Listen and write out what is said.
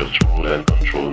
control and control.